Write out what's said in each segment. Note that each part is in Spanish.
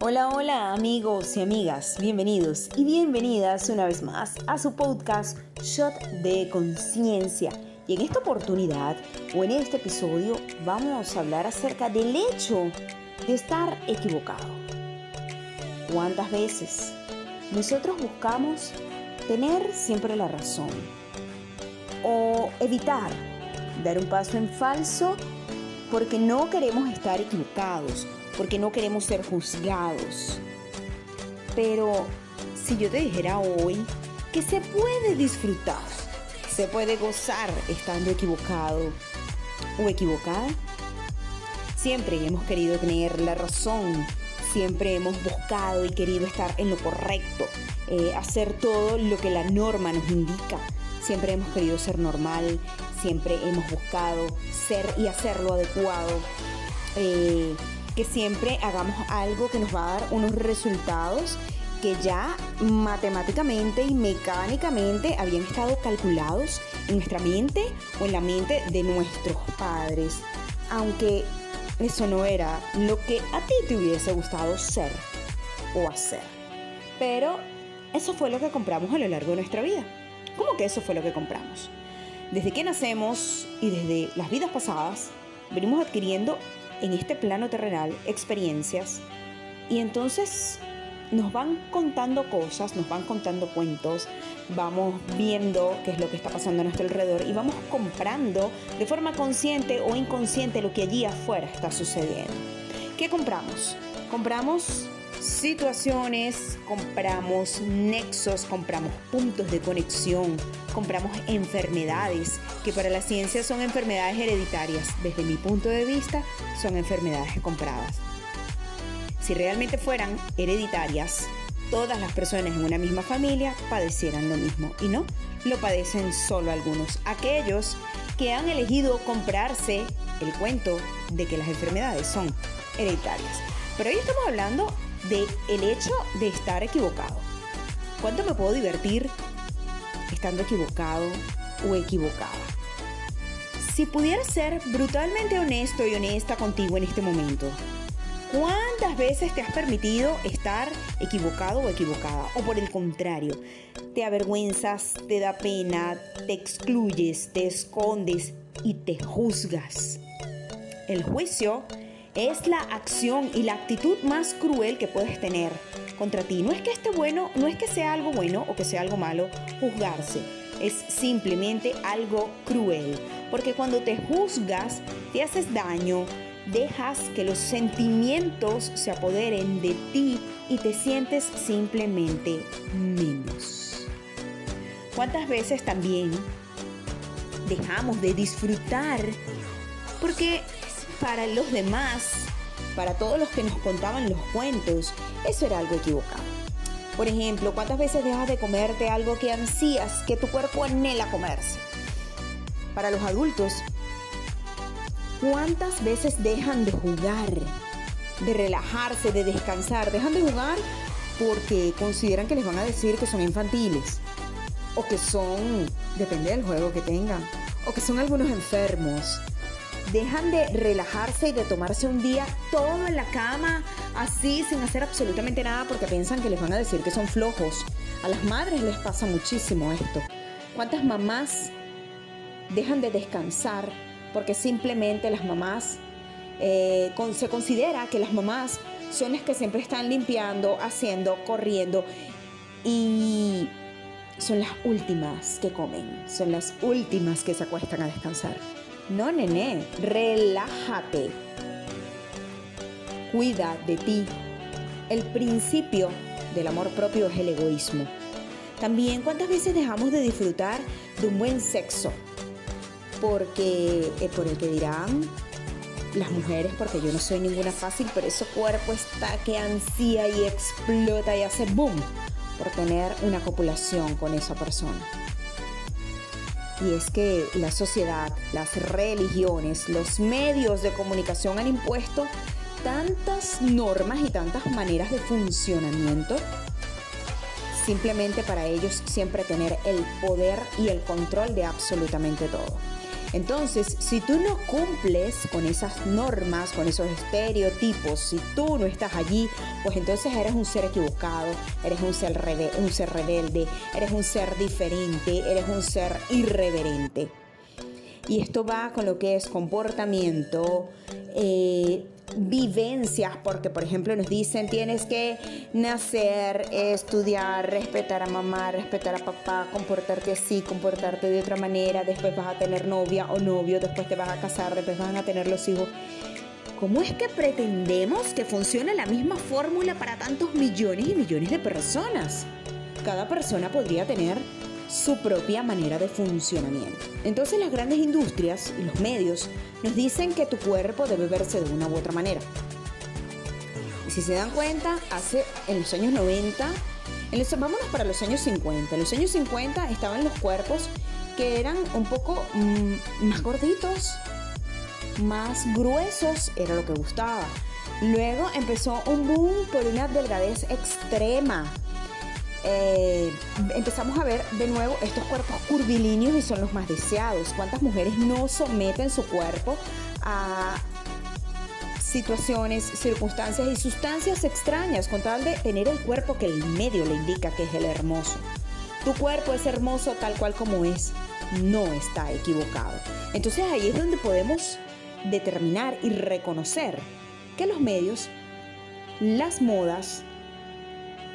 Hola, hola amigos y amigas, bienvenidos y bienvenidas una vez más a su podcast Shot de Conciencia. Y en esta oportunidad o en este episodio vamos a hablar acerca del hecho de estar equivocado. ¿Cuántas veces nosotros buscamos tener siempre la razón o evitar dar un paso en falso porque no queremos estar equivocados porque no queremos ser juzgados. Pero si yo te dijera hoy que se puede disfrutar, se puede gozar estando equivocado o equivocada, siempre hemos querido tener la razón, siempre hemos buscado y querido estar en lo correcto, eh, hacer todo lo que la norma nos indica. Siempre hemos querido ser normal, siempre hemos buscado ser y hacer lo adecuado. Eh, que siempre hagamos algo que nos va a dar unos resultados que ya matemáticamente y mecánicamente habían estado calculados en nuestra mente o en la mente de nuestros padres, aunque eso no era lo que a ti te hubiese gustado ser o hacer. Pero eso fue lo que compramos a lo largo de nuestra vida. ¿Cómo que eso fue lo que compramos? Desde que nacemos y desde las vidas pasadas, venimos adquiriendo en este plano terrenal experiencias y entonces nos van contando cosas, nos van contando cuentos, vamos viendo qué es lo que está pasando a nuestro alrededor y vamos comprando de forma consciente o inconsciente lo que allí afuera está sucediendo. ¿Qué compramos? Compramos situaciones, compramos nexos, compramos puntos de conexión, compramos enfermedades, que para la ciencia son enfermedades hereditarias. Desde mi punto de vista, son enfermedades compradas. Si realmente fueran hereditarias, todas las personas en una misma familia padecieran lo mismo. Y no, lo padecen solo algunos. Aquellos que han elegido comprarse el cuento de que las enfermedades son hereditarias. Pero hoy estamos hablando de el hecho de estar equivocado. ¿Cuánto me puedo divertir estando equivocado o equivocada? Si pudiera ser brutalmente honesto y honesta contigo en este momento, ¿cuántas veces te has permitido estar equivocado o equivocada? O por el contrario, te avergüenzas, te da pena, te excluyes, te escondes y te juzgas. El juicio es la acción y la actitud más cruel que puedes tener contra ti. No es que esté bueno, no es que sea algo bueno o que sea algo malo juzgarse. Es simplemente algo cruel. Porque cuando te juzgas, te haces daño, dejas que los sentimientos se apoderen de ti y te sientes simplemente menos. ¿Cuántas veces también dejamos de disfrutar porque para los demás, para todos los que nos contaban los cuentos, eso era algo equivocado. Por ejemplo, ¿cuántas veces dejas de comerte algo que ansías, que tu cuerpo anhela comerse? Para los adultos, ¿cuántas veces dejan de jugar, de relajarse, de descansar? Dejan de jugar porque consideran que les van a decir que son infantiles o que son, depende del juego que tengan, o que son algunos enfermos dejan de relajarse y de tomarse un día todo en la cama, así, sin hacer absolutamente nada, porque piensan que les van a decir que son flojos. A las madres les pasa muchísimo esto. ¿Cuántas mamás dejan de descansar porque simplemente las mamás, eh, se considera que las mamás son las que siempre están limpiando, haciendo, corriendo y son las últimas que comen, son las últimas que se acuestan a descansar. No, nene, relájate. Cuida de ti. El principio del amor propio es el egoísmo. También cuántas veces dejamos de disfrutar de un buen sexo. Porque, eh, por el que dirán las mujeres, porque yo no soy ninguna fácil, pero ese cuerpo está que ansía y explota y hace boom por tener una copulación con esa persona y es que la sociedad, las religiones, los medios de comunicación han impuesto tantas normas y tantas maneras de funcionamiento simplemente para ellos siempre tener el poder y el control de absolutamente todo. Entonces, si tú no cumples con esas normas, con esos estereotipos, si tú no estás allí, pues entonces eres un ser equivocado, eres un ser, un ser rebelde, eres un ser diferente, eres un ser irreverente. Y esto va con lo que es comportamiento, eh, vivencias, porque por ejemplo nos dicen tienes que nacer, estudiar, respetar a mamá, respetar a papá, comportarte así, comportarte de otra manera, después vas a tener novia o novio, después te vas a casar, después van a tener los hijos. ¿Cómo es que pretendemos que funcione la misma fórmula para tantos millones y millones de personas? Cada persona podría tener su propia manera de funcionamiento. Entonces las grandes industrias y los medios nos dicen que tu cuerpo debe verse de una u otra manera. Y si se dan cuenta, hace en los años 90, en los, vámonos para los años 50. En los años 50 estaban los cuerpos que eran un poco mm, más gorditos, más gruesos, era lo que gustaba. Luego empezó un boom por una delgadez extrema, eh, empezamos a ver de nuevo estos cuerpos curvilíneos y son los más deseados. ¿Cuántas mujeres no someten su cuerpo a situaciones, circunstancias y sustancias extrañas con tal de tener el cuerpo que el medio le indica que es el hermoso? Tu cuerpo es hermoso tal cual como es, no está equivocado. Entonces ahí es donde podemos determinar y reconocer que los medios, las modas,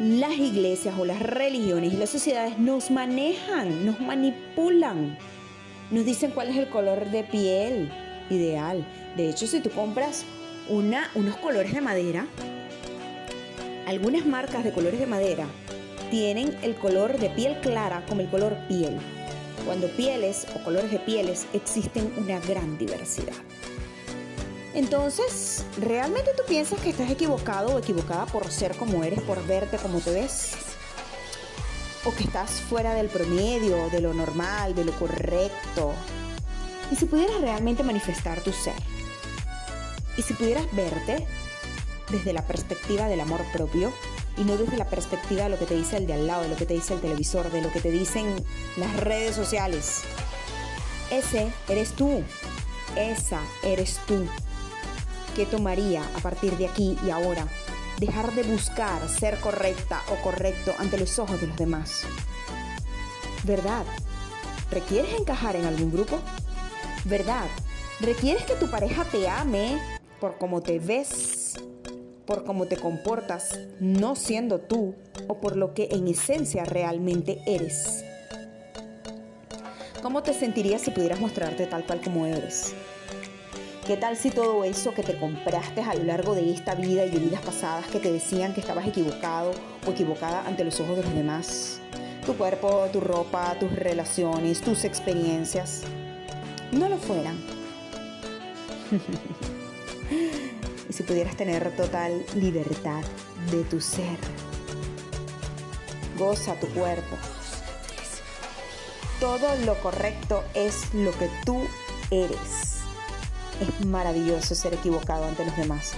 las iglesias o las religiones y las sociedades nos manejan, nos manipulan. Nos dicen cuál es el color de piel ideal. De hecho, si tú compras unos colores de madera, algunas marcas de colores de madera tienen el color de piel clara como el color piel. Cuando pieles o colores de pieles existen una gran diversidad. Entonces, ¿realmente tú piensas que estás equivocado o equivocada por ser como eres, por verte como te ves? ¿O que estás fuera del promedio, de lo normal, de lo correcto? ¿Y si pudieras realmente manifestar tu ser? ¿Y si pudieras verte desde la perspectiva del amor propio y no desde la perspectiva de lo que te dice el de al lado, de lo que te dice el televisor, de lo que te dicen las redes sociales? Ese eres tú. Esa eres tú. ¿Qué tomaría a partir de aquí y ahora? Dejar de buscar ser correcta o correcto ante los ojos de los demás. ¿Verdad? ¿Requieres encajar en algún grupo? ¿Verdad? ¿Requieres que tu pareja te ame por cómo te ves, por cómo te comportas, no siendo tú o por lo que en esencia realmente eres? ¿Cómo te sentirías si pudieras mostrarte tal cual como eres? ¿Qué tal si todo eso que te compraste a lo largo de esta vida y de vidas pasadas que te decían que estabas equivocado o equivocada ante los ojos de los demás? Tu cuerpo, tu ropa, tus relaciones, tus experiencias, no lo fueran. y si pudieras tener total libertad de tu ser, goza tu cuerpo. Todo lo correcto es lo que tú eres es maravilloso ser equivocado ante los demás,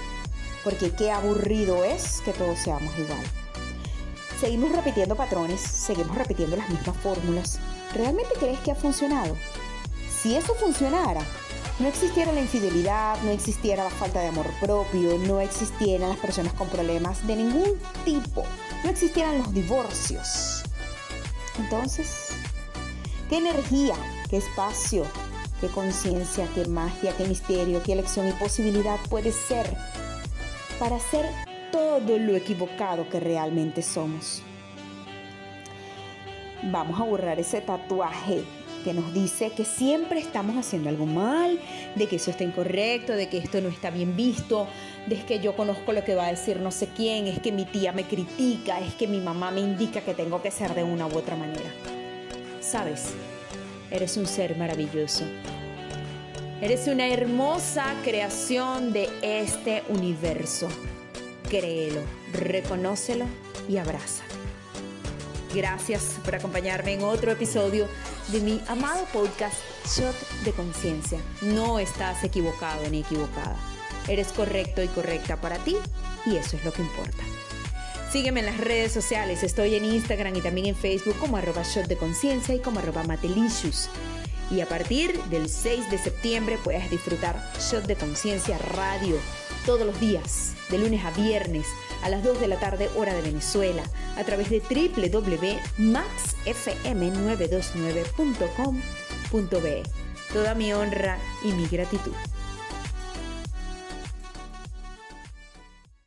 porque qué aburrido es que todos seamos igual. Seguimos repitiendo patrones, seguimos repitiendo las mismas fórmulas. ¿Realmente crees que ha funcionado? Si eso funcionara, no existiera la infidelidad, no existiera la falta de amor propio, no existieran las personas con problemas de ningún tipo, no existieran los divorcios. Entonces, ¿qué energía, qué espacio, qué conciencia, qué magia, qué misterio, qué elección y posibilidad puede ser para ser todo lo equivocado que realmente somos. Vamos a borrar ese tatuaje que nos dice que siempre estamos haciendo algo mal, de que eso está incorrecto, de que esto no está bien visto, de que yo conozco lo que va a decir no sé quién, es que mi tía me critica, es que mi mamá me indica que tengo que ser de una u otra manera. ¿Sabes? Eres un ser maravilloso. Eres una hermosa creación de este universo. Créelo, reconócelo y abraza. Gracias por acompañarme en otro episodio de mi amado podcast Shot de Conciencia. No estás equivocado ni equivocada. Eres correcto y correcta para ti y eso es lo que importa. Sígueme en las redes sociales. Estoy en Instagram y también en Facebook como arroba shot de conciencia y como arroba matelicious. Y a partir del 6 de septiembre puedes disfrutar Shot de Conciencia Radio todos los días, de lunes a viernes, a las 2 de la tarde hora de Venezuela, a través de www.maxfm929.com.be. Toda mi honra y mi gratitud.